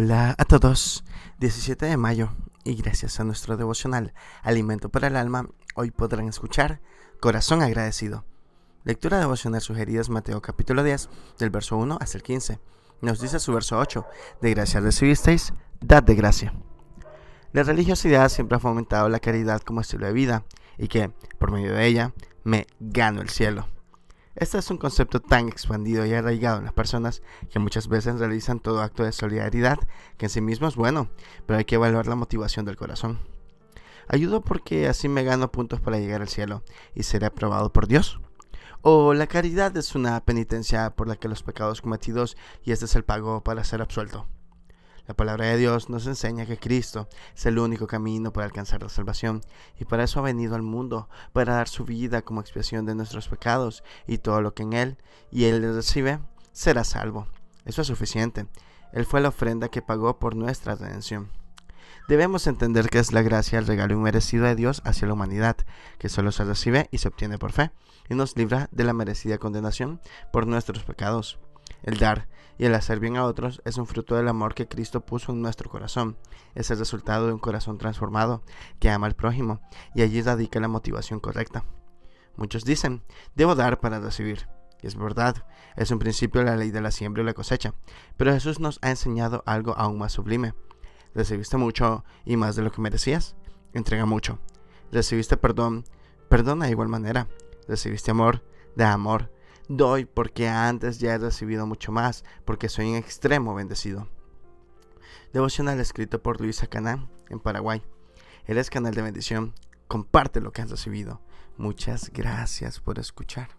Hola a todos, 17 de mayo y gracias a nuestro devocional Alimento para el Alma, hoy podrán escuchar Corazón agradecido. Lectura devocional sugerida es Mateo capítulo 10, del verso 1 hasta el 15. Nos dice su verso 8, de gracia recibisteis, dad de gracia. La religiosidad siempre ha fomentado la caridad como estilo de vida y que, por medio de ella, me gano el cielo. Este es un concepto tan expandido y arraigado en las personas que muchas veces realizan todo acto de solidaridad que en sí mismo es bueno, pero hay que evaluar la motivación del corazón. ¿Ayudo porque así me gano puntos para llegar al cielo y seré aprobado por Dios? ¿O la caridad es una penitencia por la que los pecados cometidos y este es el pago para ser absuelto? La palabra de Dios nos enseña que Cristo es el único camino para alcanzar la salvación y para eso ha venido al mundo, para dar su vida como expiación de nuestros pecados y todo lo que en Él y Él recibe será salvo. Eso es suficiente. Él fue la ofrenda que pagó por nuestra redención. Debemos entender que es la gracia el regalo inmerecido de Dios hacia la humanidad, que solo se recibe y se obtiene por fe, y nos libra de la merecida condenación por nuestros pecados. El dar y el hacer bien a otros es un fruto del amor que Cristo puso en nuestro corazón. Es el resultado de un corazón transformado que ama al prójimo y allí radica la motivación correcta. Muchos dicen, debo dar para recibir. Y es verdad, es un principio la ley de la siembra y la cosecha. Pero Jesús nos ha enseñado algo aún más sublime. Recibiste mucho y más de lo que merecías. Entrega mucho. Recibiste perdón. Perdona de igual manera. Recibiste amor. De amor doy porque antes ya he recibido mucho más, porque soy en extremo bendecido. Devocional escrito por Luisa Caná en Paraguay. Eres canal de bendición. Comparte lo que has recibido. Muchas gracias por escuchar.